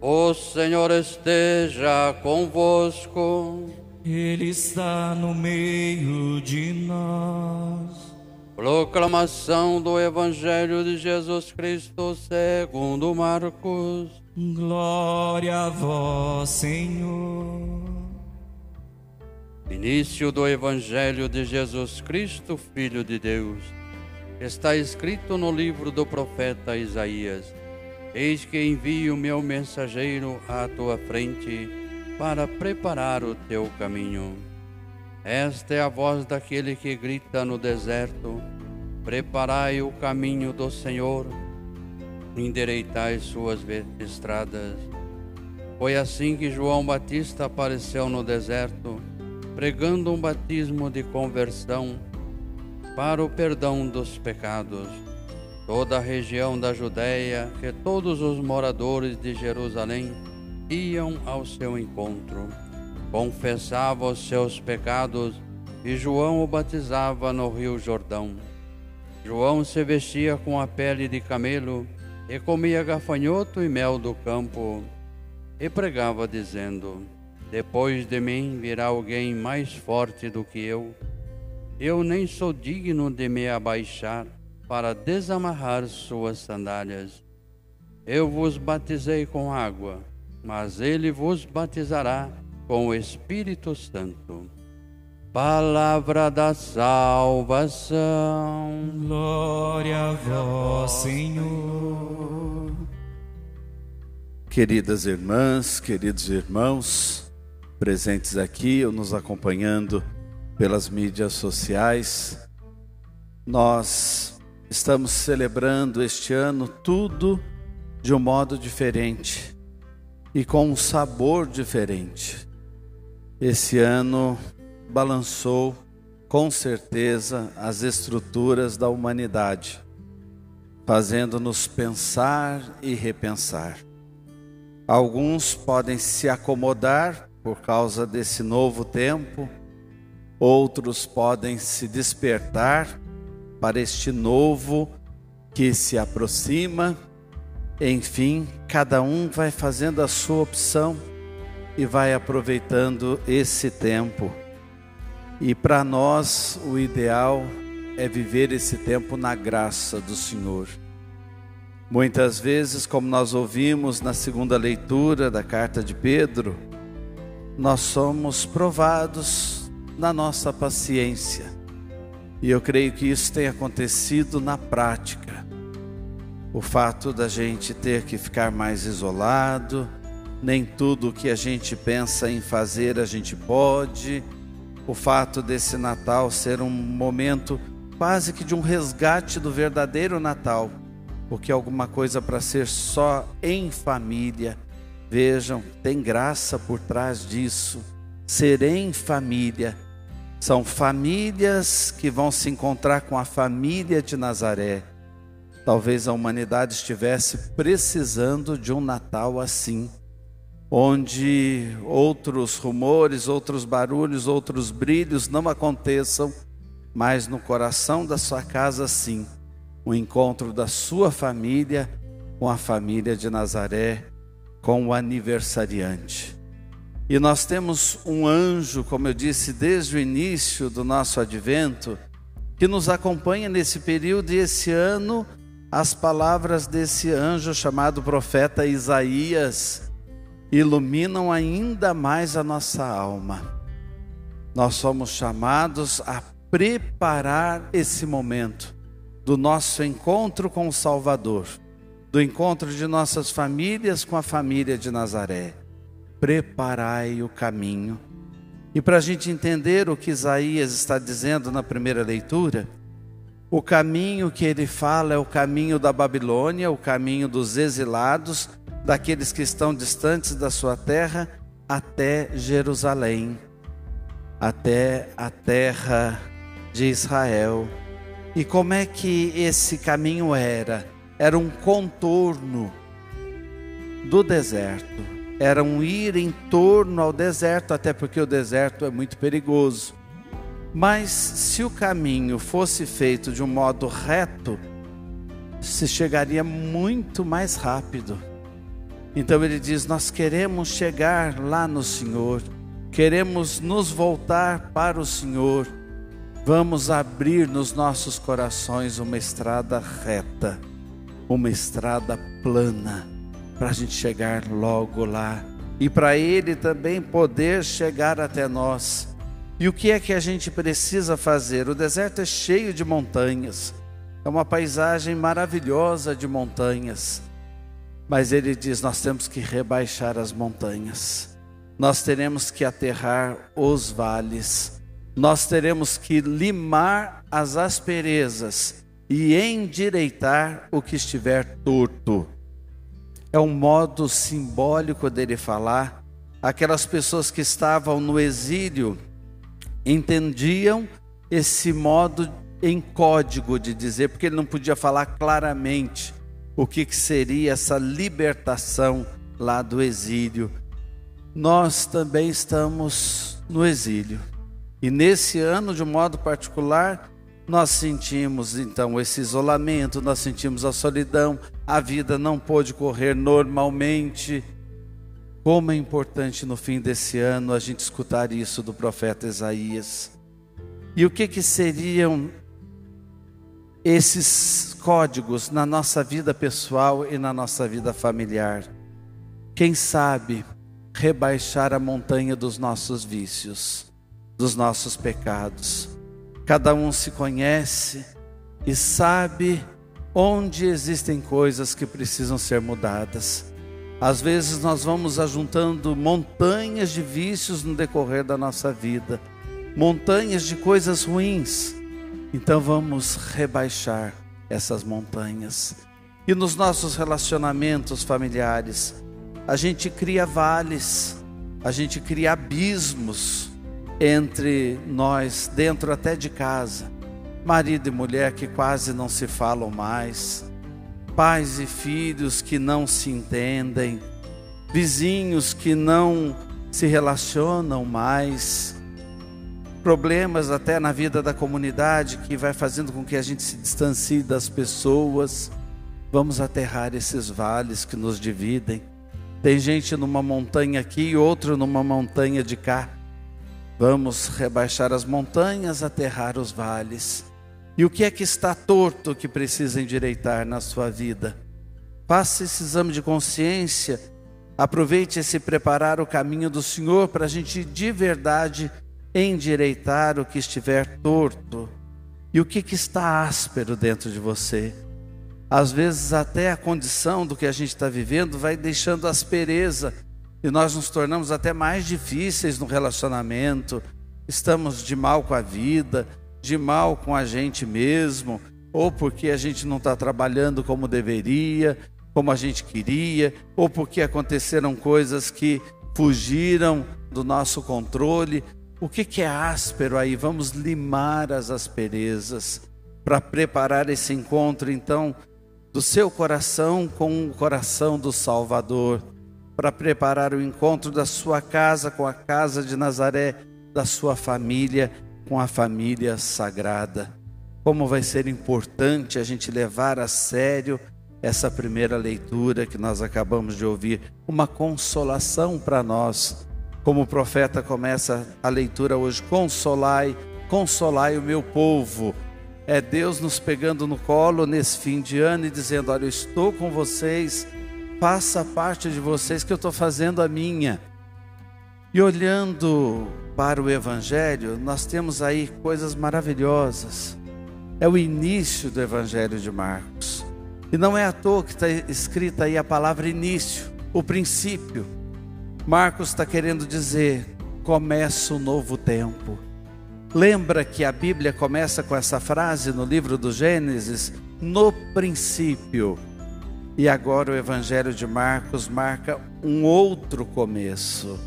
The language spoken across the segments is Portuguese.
O Senhor esteja convosco. Ele está no meio de nós. Proclamação do Evangelho de Jesus Cristo segundo Marcos. Glória a vós, Senhor. Início do Evangelho de Jesus Cristo, Filho de Deus. Está escrito no livro do profeta Isaías: Eis que envio meu mensageiro à tua frente para preparar o teu caminho. Esta é a voz daquele que grita no deserto: Preparai o caminho do Senhor, endireitai suas estradas. Foi assim que João Batista apareceu no deserto, pregando um batismo de conversão para o perdão dos pecados toda a região da Judéia e todos os moradores de Jerusalém iam ao seu encontro. Confessava os seus pecados e João o batizava no rio Jordão. João se vestia com a pele de camelo e comia gafanhoto e mel do campo e pregava dizendo: Depois de mim virá alguém mais forte do que eu. Eu nem sou digno de me abaixar para desamarrar suas sandálias. Eu vos batizei com água, mas ele vos batizará com o Espírito Santo. Palavra da salvação. Glória a vós, Senhor. Queridas irmãs, queridos irmãos, presentes aqui ou nos acompanhando pelas mídias sociais, nós Estamos celebrando este ano tudo de um modo diferente e com um sabor diferente. Esse ano balançou com certeza as estruturas da humanidade, fazendo-nos pensar e repensar. Alguns podem se acomodar por causa desse novo tempo, outros podem se despertar para este novo que se aproxima. Enfim, cada um vai fazendo a sua opção e vai aproveitando esse tempo. E para nós, o ideal é viver esse tempo na graça do Senhor. Muitas vezes, como nós ouvimos na segunda leitura da carta de Pedro, nós somos provados na nossa paciência e eu creio que isso tem acontecido na prática. O fato da gente ter que ficar mais isolado, nem tudo o que a gente pensa em fazer a gente pode. O fato desse Natal ser um momento quase que de um resgate do verdadeiro Natal, porque alguma coisa para ser só em família. Vejam, tem graça por trás disso. Ser em família são famílias que vão se encontrar com a família de Nazaré. Talvez a humanidade estivesse precisando de um Natal assim, onde outros rumores, outros barulhos, outros brilhos não aconteçam, mas no coração da sua casa sim, o encontro da sua família com a família de Nazaré, com o aniversariante. E nós temos um anjo, como eu disse desde o início do nosso advento, que nos acompanha nesse período e esse ano, as palavras desse anjo chamado profeta Isaías iluminam ainda mais a nossa alma. Nós somos chamados a preparar esse momento do nosso encontro com o Salvador, do encontro de nossas famílias com a família de Nazaré preparai o caminho. E para a gente entender o que Isaías está dizendo na primeira leitura, o caminho que ele fala é o caminho da Babilônia, o caminho dos exilados, daqueles que estão distantes da sua terra, até Jerusalém, até a terra de Israel. E como é que esse caminho era? Era um contorno do deserto era um ir em torno ao deserto, até porque o deserto é muito perigoso. Mas se o caminho fosse feito de um modo reto, se chegaria muito mais rápido. Então ele diz: Nós queremos chegar lá no Senhor, queremos nos voltar para o Senhor. Vamos abrir nos nossos corações uma estrada reta, uma estrada plana, para a gente chegar logo lá e para Ele também poder chegar até nós. E o que é que a gente precisa fazer? O deserto é cheio de montanhas, é uma paisagem maravilhosa de montanhas. Mas ele diz: nós temos que rebaixar as montanhas, nós teremos que aterrar os vales, nós teremos que limar as asperezas e endireitar o que estiver torto. É um modo simbólico dele falar. Aquelas pessoas que estavam no exílio entendiam esse modo em código de dizer, porque ele não podia falar claramente o que, que seria essa libertação lá do exílio. Nós também estamos no exílio. E nesse ano, de um modo particular, nós sentimos então esse isolamento, nós sentimos a solidão, a vida não pôde correr normalmente. Como é importante no fim desse ano a gente escutar isso do profeta Isaías. E o que, que seriam esses códigos na nossa vida pessoal e na nossa vida familiar. Quem sabe rebaixar a montanha dos nossos vícios, dos nossos pecados. Cada um se conhece e sabe onde existem coisas que precisam ser mudadas. Às vezes nós vamos ajuntando montanhas de vícios no decorrer da nossa vida, montanhas de coisas ruins então vamos rebaixar essas montanhas. E nos nossos relacionamentos familiares, a gente cria vales, a gente cria abismos entre nós, dentro até de casa. Marido e mulher que quase não se falam mais, pais e filhos que não se entendem, vizinhos que não se relacionam mais problemas até na vida da comunidade que vai fazendo com que a gente se distancie das pessoas. Vamos aterrar esses vales que nos dividem. Tem gente numa montanha aqui e outro numa montanha de cá. Vamos rebaixar as montanhas, aterrar os vales. E o que é que está torto que precisa endireitar na sua vida? Faça esse exame de consciência. Aproveite esse preparar o caminho do Senhor para a gente de verdade endireitar o que estiver torto e o que, que está áspero dentro de você. Às vezes, até a condição do que a gente está vivendo vai deixando aspereza e nós nos tornamos até mais difíceis no relacionamento. Estamos de mal com a vida, de mal com a gente mesmo, ou porque a gente não está trabalhando como deveria, como a gente queria, ou porque aconteceram coisas que fugiram do nosso controle, o que, que é áspero aí? Vamos limar as asperezas para preparar esse encontro, então, do seu coração com o coração do Salvador, para preparar o encontro da sua casa com a casa de Nazaré, da sua família com a família sagrada. Como vai ser importante a gente levar a sério essa primeira leitura que nós acabamos de ouvir, uma consolação para nós como o profeta começa a leitura hoje, consolai, consolai o meu povo. É Deus nos pegando no colo nesse fim de ano e dizendo: Olha, eu estou com vocês, faça parte de vocês que eu estou fazendo a minha. E olhando para o Evangelho, nós temos aí coisas maravilhosas. É o início do Evangelho de Marcos. E não é à toa que está escrita aí a palavra início, o princípio. Marcos está querendo dizer: começa um novo tempo. Lembra que a Bíblia começa com essa frase no livro do Gênesis? No princípio. E agora o Evangelho de Marcos marca um outro começo,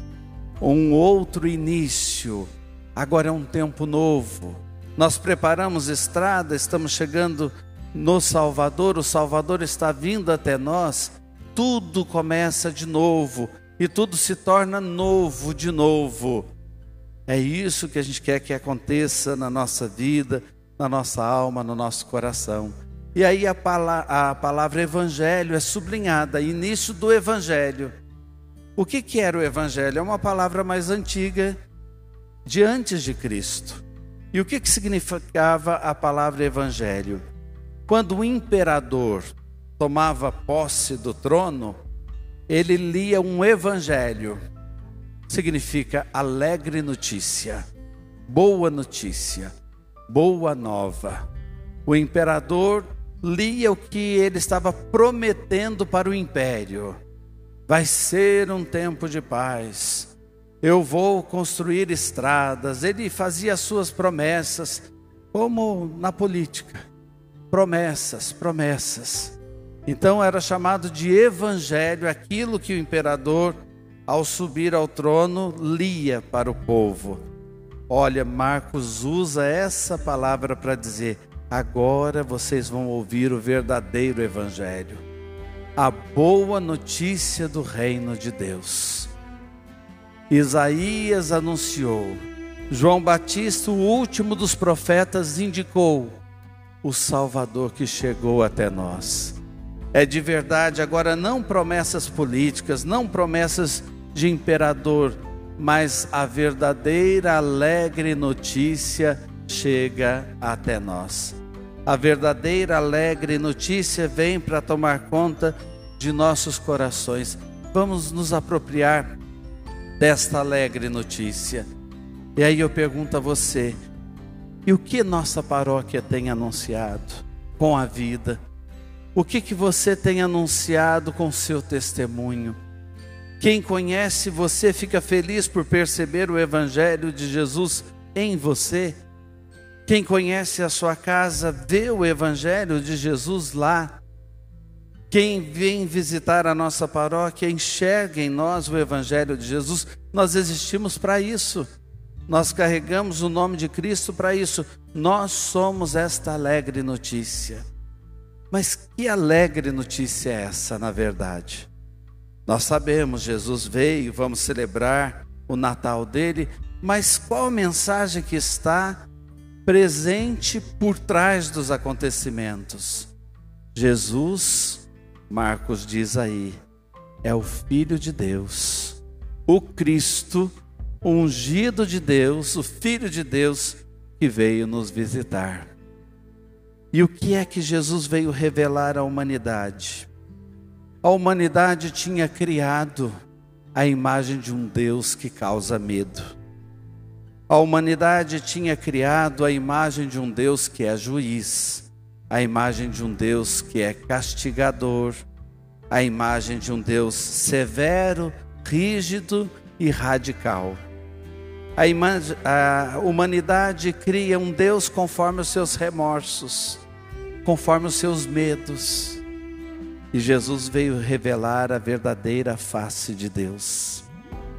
um outro início. Agora é um tempo novo. Nós preparamos estrada, estamos chegando no Salvador, o Salvador está vindo até nós. Tudo começa de novo e tudo se torna novo de novo. É isso que a gente quer que aconteça na nossa vida, na nossa alma, no nosso coração. E aí a, palavra, a palavra evangelho é sublinhada, início do evangelho. O que, que era o evangelho? É uma palavra mais antiga, de antes de Cristo. E o que, que significava a palavra evangelho? Quando o imperador tomava posse do trono, ele lia um evangelho. Significa alegre notícia, boa notícia, boa nova. O imperador lia o que ele estava prometendo para o império. Vai ser um tempo de paz. Eu vou construir estradas. Ele fazia suas promessas, como na política. Promessas, promessas. Então era chamado de evangelho aquilo que o imperador, ao subir ao trono, lia para o povo. Olha, Marcos usa essa palavra para dizer: Agora vocês vão ouvir o verdadeiro Evangelho, a boa notícia do reino de Deus. Isaías anunciou, João Batista, o último dos profetas, indicou o Salvador que chegou até nós. É de verdade, agora não promessas políticas, não promessas de imperador, mas a verdadeira alegre notícia chega até nós. A verdadeira alegre notícia vem para tomar conta de nossos corações. Vamos nos apropriar desta alegre notícia. E aí eu pergunto a você: e o que nossa paróquia tem anunciado com a vida? O que, que você tem anunciado com seu testemunho? Quem conhece você fica feliz por perceber o Evangelho de Jesus em você. Quem conhece a sua casa vê o Evangelho de Jesus lá. Quem vem visitar a nossa paróquia enxerga em nós o Evangelho de Jesus. Nós existimos para isso. Nós carregamos o nome de Cristo para isso. Nós somos esta alegre notícia. Mas que alegre notícia é essa, na verdade? Nós sabemos, Jesus veio, vamos celebrar o Natal dele, mas qual mensagem que está presente por trás dos acontecimentos. Jesus, Marcos diz aí, é o Filho de Deus, o Cristo, ungido de Deus, o Filho de Deus que veio nos visitar. E o que é que Jesus veio revelar à humanidade? A humanidade tinha criado a imagem de um Deus que causa medo. A humanidade tinha criado a imagem de um Deus que é juiz, a imagem de um Deus que é castigador, a imagem de um Deus severo, rígido e radical. A, a humanidade cria um Deus conforme os seus remorsos, conforme os seus medos. E Jesus veio revelar a verdadeira face de Deus.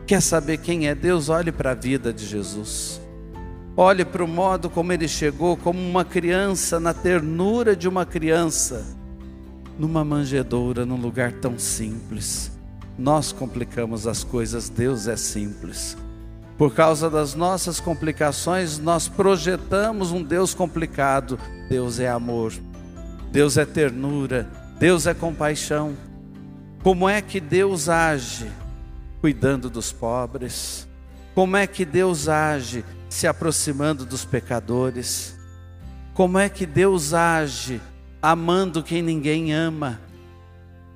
Quer saber quem é Deus? Olhe para a vida de Jesus. Olhe para o modo como ele chegou, como uma criança, na ternura de uma criança, numa manjedoura, num lugar tão simples. Nós complicamos as coisas, Deus é simples. Por causa das nossas complicações, nós projetamos um Deus complicado. Deus é amor, Deus é ternura, Deus é compaixão. Como é que Deus age? Cuidando dos pobres? Como é que Deus age se aproximando dos pecadores? Como é que Deus age amando quem ninguém ama?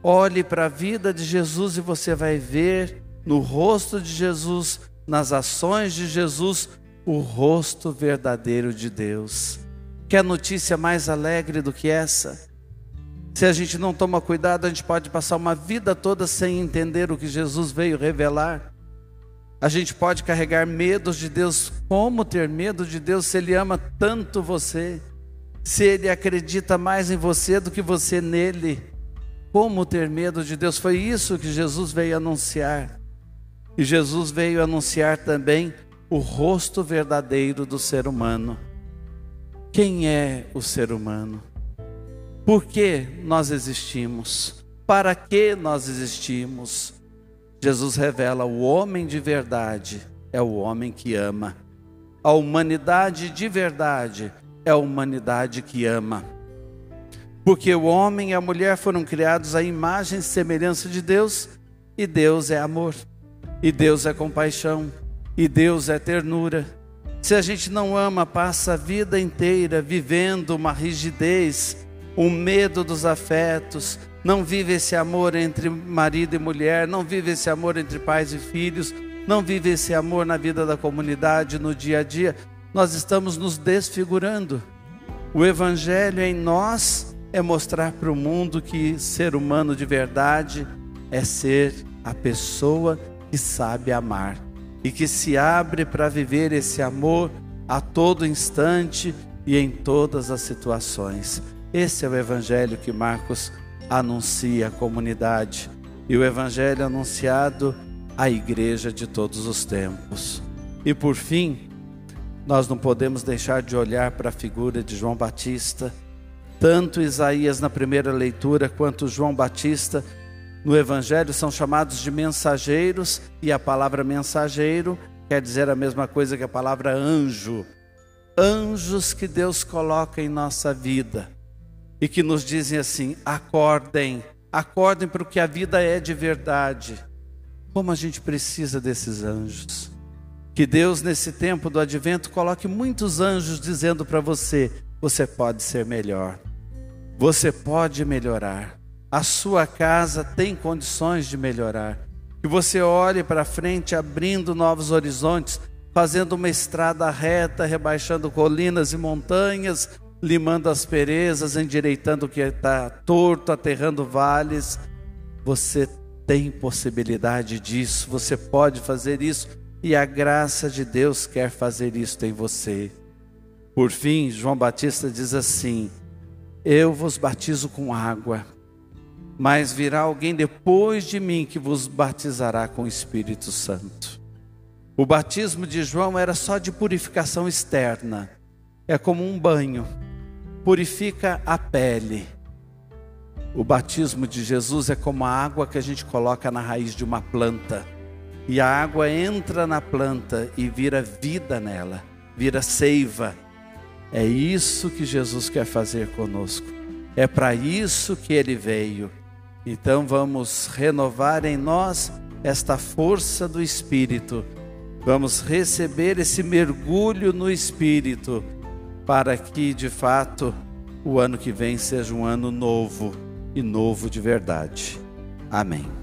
Olhe para a vida de Jesus e você vai ver no rosto de Jesus, nas ações de Jesus, o rosto verdadeiro de Deus. Quer notícia mais alegre do que essa? Se a gente não toma cuidado, a gente pode passar uma vida toda sem entender o que Jesus veio revelar. A gente pode carregar medos de Deus. Como ter medo de Deus se Ele ama tanto você? Se Ele acredita mais em você do que você nele? Como ter medo de Deus? Foi isso que Jesus veio anunciar. E Jesus veio anunciar também o rosto verdadeiro do ser humano. Quem é o ser humano? Por que nós existimos? Para que nós existimos? Jesus revela: o homem de verdade é o homem que ama. A humanidade de verdade é a humanidade que ama. Porque o homem e a mulher foram criados à imagem e semelhança de Deus, e Deus é amor, e Deus é compaixão, e Deus é ternura. Se a gente não ama, passa a vida inteira vivendo uma rigidez, um medo dos afetos, não vive esse amor entre marido e mulher, não vive esse amor entre pais e filhos, não vive esse amor na vida da comunidade, no dia a dia, nós estamos nos desfigurando. O Evangelho em nós é mostrar para o mundo que ser humano de verdade é ser a pessoa que sabe amar e que se abre para viver esse amor a todo instante e em todas as situações. Esse é o Evangelho que Marcos anuncia à comunidade e o Evangelho anunciado à igreja de todos os tempos. E por fim, nós não podemos deixar de olhar para a figura de João Batista. Tanto Isaías na primeira leitura quanto João Batista no Evangelho são chamados de mensageiros, e a palavra mensageiro quer dizer a mesma coisa que a palavra anjo. Anjos que Deus coloca em nossa vida e que nos dizem assim: acordem, acordem para o que a vida é de verdade. Como a gente precisa desses anjos. Que Deus, nesse tempo do advento, coloque muitos anjos dizendo para você: você pode ser melhor, você pode melhorar, a sua casa tem condições de melhorar. Que você olhe para frente, abrindo novos horizontes, fazendo uma estrada reta, rebaixando colinas e montanhas, limando as perezas, endireitando o que está torto, aterrando vales. Você tem possibilidade disso, você pode fazer isso e a graça de Deus quer fazer isso em você. Por fim, João Batista diz assim: Eu vos batizo com água, mas virá alguém depois de mim que vos batizará com o Espírito Santo. O batismo de João era só de purificação externa, é como um banho, purifica a pele o batismo de Jesus é como a água que a gente coloca na raiz de uma planta. E a água entra na planta e vira vida nela, vira seiva. É isso que Jesus quer fazer conosco. É para isso que ele veio. Então vamos renovar em nós esta força do Espírito. Vamos receber esse mergulho no Espírito para que de fato o ano que vem seja um ano novo e novo de verdade. Amém.